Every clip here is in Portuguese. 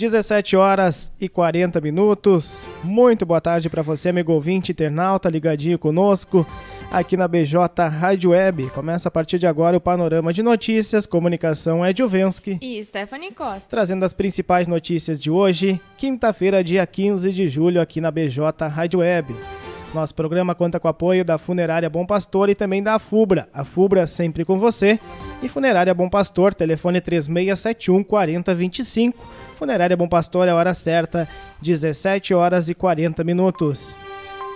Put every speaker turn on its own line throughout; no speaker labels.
17 horas e 40 minutos. Muito boa tarde para você, amigo ouvinte, internauta, ligadinho conosco aqui na BJ Rádio Web. Começa a partir de agora o panorama de notícias. Comunicação é Juvensky
e Stephanie Costa.
Trazendo as principais notícias de hoje, quinta-feira, dia 15 de julho, aqui na BJ Rádio Web. Nosso programa conta com o apoio da Funerária Bom Pastor e também da Fubra. A Fubra sempre com você. E Funerária Bom Pastor, telefone 3671 4025 Funerária Bom Pastor é a hora certa, 17 horas e 40 minutos.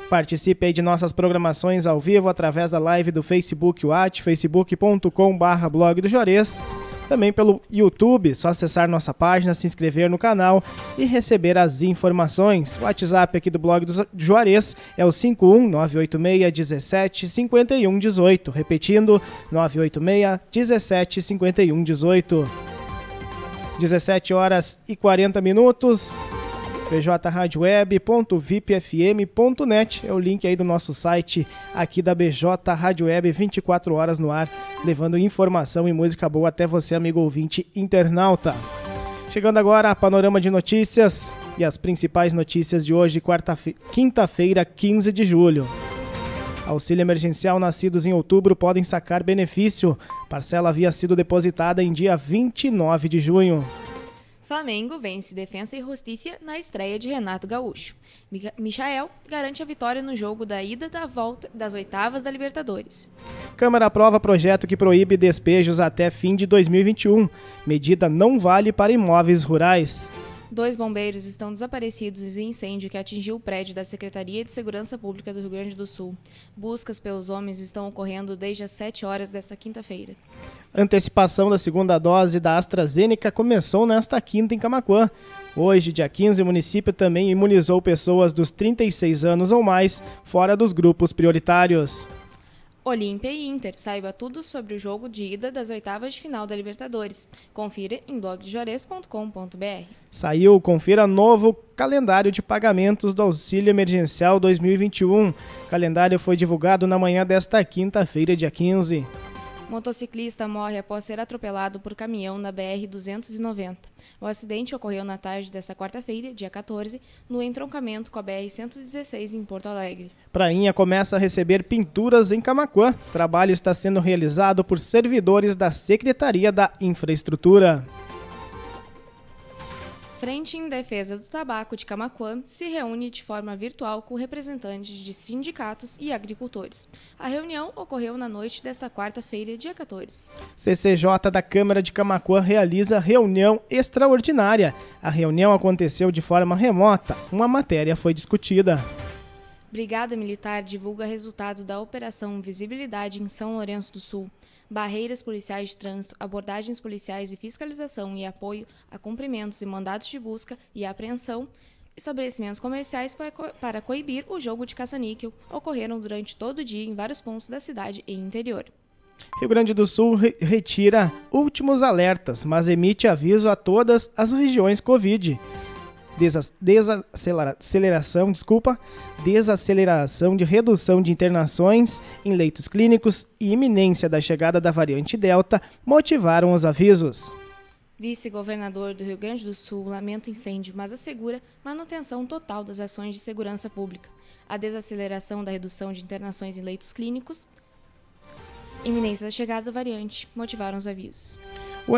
Participe aí de nossas programações ao vivo através da live do Facebook Watch, facebook.com.br blog do Juarez. Também pelo YouTube, só acessar nossa página, se inscrever no canal e receber as informações. O WhatsApp aqui do blog do Juarez é o 51986 17 51 18. Repetindo, 986 17 51 18. 17 horas e 40 minutos. bjradioweb.vipfm.net é o link aí do nosso site aqui da BJ Rádio Web 24 horas no ar, levando informação e música boa até você, amigo ouvinte internauta. Chegando agora a panorama de notícias e as principais notícias de hoje, quinta-feira, 15 de julho. Auxílio emergencial nascidos em outubro podem sacar benefício. Parcela havia sido depositada em dia 29 de junho.
Flamengo vence Defensa e Justiça na estreia de Renato Gaúcho. Michael garante a vitória no jogo da ida da volta das oitavas da Libertadores.
Câmara aprova projeto que proíbe despejos até fim de 2021. Medida não vale para imóveis rurais.
Dois bombeiros estão desaparecidos em incêndio que atingiu o prédio da Secretaria de Segurança Pública do Rio Grande do Sul. Buscas pelos homens estão ocorrendo desde as 7 horas desta quinta-feira.
Antecipação da segunda dose da AstraZeneca começou nesta quinta em Camacuã. Hoje, dia 15, o município também imunizou pessoas dos 36 anos ou mais, fora dos grupos prioritários.
Olímpia e Inter. Saiba tudo sobre o jogo de ida das oitavas de final da Libertadores. Confira em blogdejuarez.com.br.
Saiu, confira novo calendário de pagamentos do Auxílio Emergencial 2021. O calendário foi divulgado na manhã desta quinta-feira, dia 15.
Motociclista morre após ser atropelado por caminhão na BR-290. O acidente ocorreu na tarde desta quarta-feira, dia 14, no entroncamento com a BR-116 em Porto Alegre.
Prainha começa a receber pinturas em Camacuã. Trabalho está sendo realizado por servidores da Secretaria da Infraestrutura.
Frente em Defesa do Tabaco de Camacuã se reúne de forma virtual com representantes de sindicatos e agricultores. A reunião ocorreu na noite desta quarta-feira, dia 14.
CCJ da Câmara de Camacuã realiza reunião extraordinária. A reunião aconteceu de forma remota. Uma matéria foi discutida.
Brigada Militar divulga resultado da Operação Visibilidade em São Lourenço do Sul barreiras policiais de trânsito, abordagens policiais e fiscalização e apoio a cumprimentos e mandados de busca e apreensão, estabelecimentos comerciais para, para coibir o jogo de caça-níquel ocorreram durante todo o dia em vários pontos da cidade e interior.
Rio Grande do Sul re retira últimos alertas, mas emite aviso a todas as regiões Covid desaceleração, desculpa, desaceleração de redução de internações em leitos clínicos e iminência da chegada da variante Delta motivaram os avisos.
Vice-governador do Rio Grande do Sul lamenta incêndio, mas assegura manutenção total das ações de segurança pública. A desaceleração da redução de internações em leitos clínicos, iminência da chegada da variante, motivaram os avisos.
O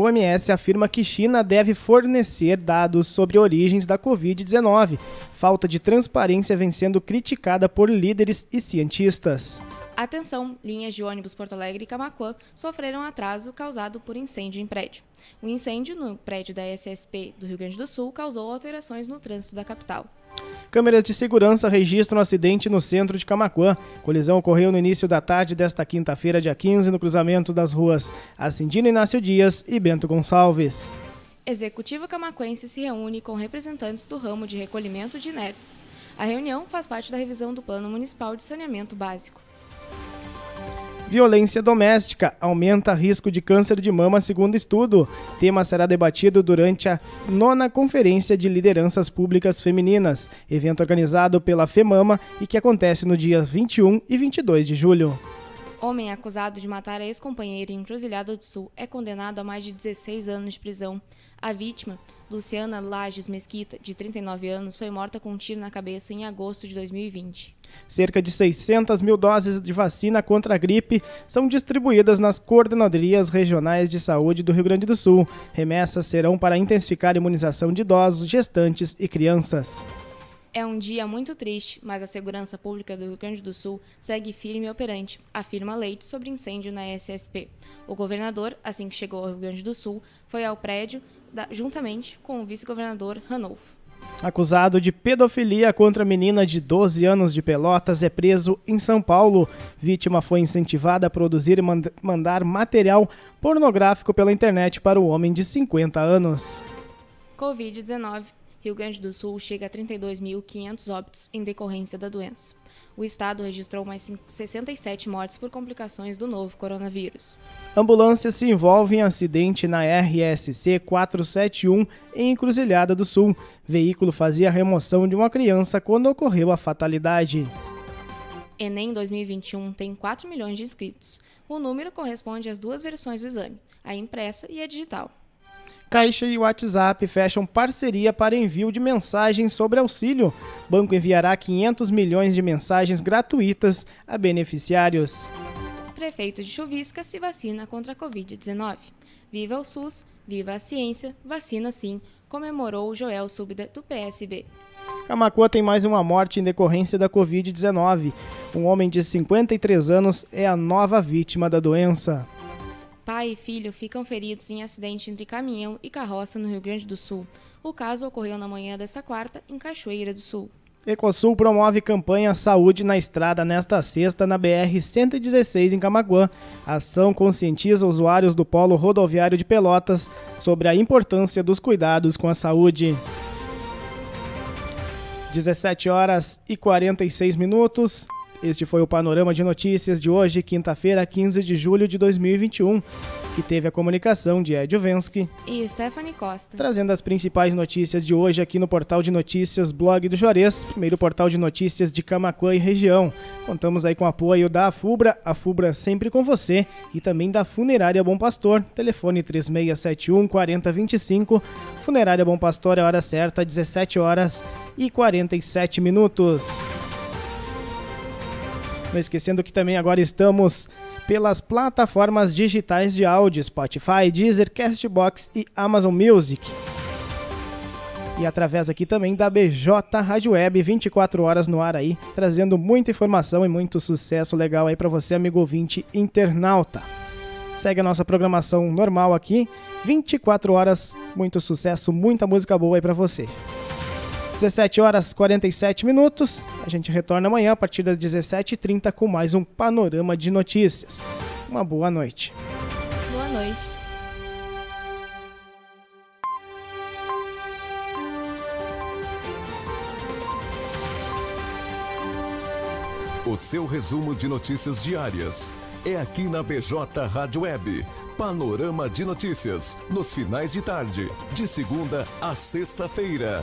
OMS afirma que China deve fornecer dados sobre origens da Covid-19. Falta de transparência vem sendo criticada por líderes e cientistas.
Atenção, linhas de ônibus Porto Alegre e Camacuã sofreram atraso causado por incêndio em prédio. O incêndio no prédio da SSP do Rio Grande do Sul causou alterações no trânsito da capital.
Câmeras de segurança registram um acidente no centro de Camacuã. Colisão ocorreu no início da tarde desta quinta-feira, dia 15, no cruzamento das ruas Acindino Inácio Dias e Bento Gonçalves.
Executivo camacuense se reúne com representantes do ramo de recolhimento de inertes. A reunião faz parte da revisão do Plano Municipal de Saneamento Básico.
Violência doméstica aumenta risco de câncer de mama, segundo estudo. Tema será debatido durante a nona Conferência de Lideranças Públicas Femininas, evento organizado pela FEMAMA e que acontece no dia 21 e 22 de julho.
Homem acusado de matar a ex-companheira em Encruzilhada do Sul é condenado a mais de 16 anos de prisão. A vítima, Luciana Lages Mesquita, de 39 anos, foi morta com um tiro na cabeça em agosto de 2020.
Cerca de 600 mil doses de vacina contra a gripe são distribuídas nas coordenadorias regionais de saúde do Rio Grande do Sul. Remessas serão para intensificar a imunização de idosos, gestantes e crianças.
É um dia muito triste, mas a segurança pública do Rio Grande do Sul segue firme e operante, afirma Leite sobre incêndio na SSP. O governador, assim que chegou ao Rio Grande do Sul, foi ao prédio da, juntamente com o vice-governador Ranolfo.
Acusado de pedofilia contra menina de 12 anos de Pelotas, é preso em São Paulo. Vítima foi incentivada a produzir e mandar material pornográfico pela internet para o homem de 50 anos.
Covid-19. Rio Grande do Sul chega a 32.500 óbitos em decorrência da doença o estado registrou mais 67 mortes por complicações do novo coronavírus.
Ambulância se envolve em acidente na RSC 471 em Encruzilhada do Sul. Veículo fazia a remoção de uma criança quando ocorreu a fatalidade.
Enem 2021 tem 4 milhões de inscritos. O número corresponde às duas versões do exame, a impressa e a digital.
Caixa e WhatsApp fecham parceria para envio de mensagens sobre auxílio. Banco enviará 500 milhões de mensagens gratuitas a beneficiários.
Prefeito de Chuvisca se vacina contra a Covid-19. Viva o SUS, viva a ciência, vacina sim, comemorou Joel Súbida do PSB.
Camacuã tem mais uma morte em decorrência da Covid-19. Um homem de 53 anos é a nova vítima da doença.
Pai e filho ficam feridos em acidente entre caminhão e carroça no Rio Grande do Sul. O caso ocorreu na manhã desta quarta, em Cachoeira do Sul.
Ecosul promove campanha Saúde na Estrada nesta sexta na BR-116 em Camaguã. A ação conscientiza usuários do polo rodoviário de Pelotas sobre a importância dos cuidados com a saúde. 17 horas e 46 minutos. Este foi o panorama de notícias de hoje, quinta-feira, 15 de julho de 2021, que teve a comunicação de Ed Vensky
e Stephanie Costa,
trazendo as principais notícias de hoje aqui no portal de notícias Blog do Juarez, primeiro portal de notícias de Camacuã e região. Contamos aí com o apoio da Afubra, a Fubra sempre com você, e também da Funerária Bom Pastor, telefone 3671 4025. Funerária Bom Pastor, é hora certa, 17 horas e 47 minutos. Não esquecendo que também agora estamos pelas plataformas digitais de áudio Spotify, Deezer, Castbox e Amazon Music. E através aqui também da BJ Rádio Web, 24 horas no ar aí, trazendo muita informação e muito sucesso legal aí para você, amigo ouvinte internauta. Segue a nossa programação normal aqui, 24 horas, muito sucesso, muita música boa aí para você. 17 horas 47 minutos. A gente retorna amanhã a partir das 17h30 com mais um panorama de notícias. Uma boa noite.
Boa noite.
O seu resumo de notícias diárias é aqui na BJ Rádio Web. Panorama de notícias nos finais de tarde, de segunda a sexta-feira.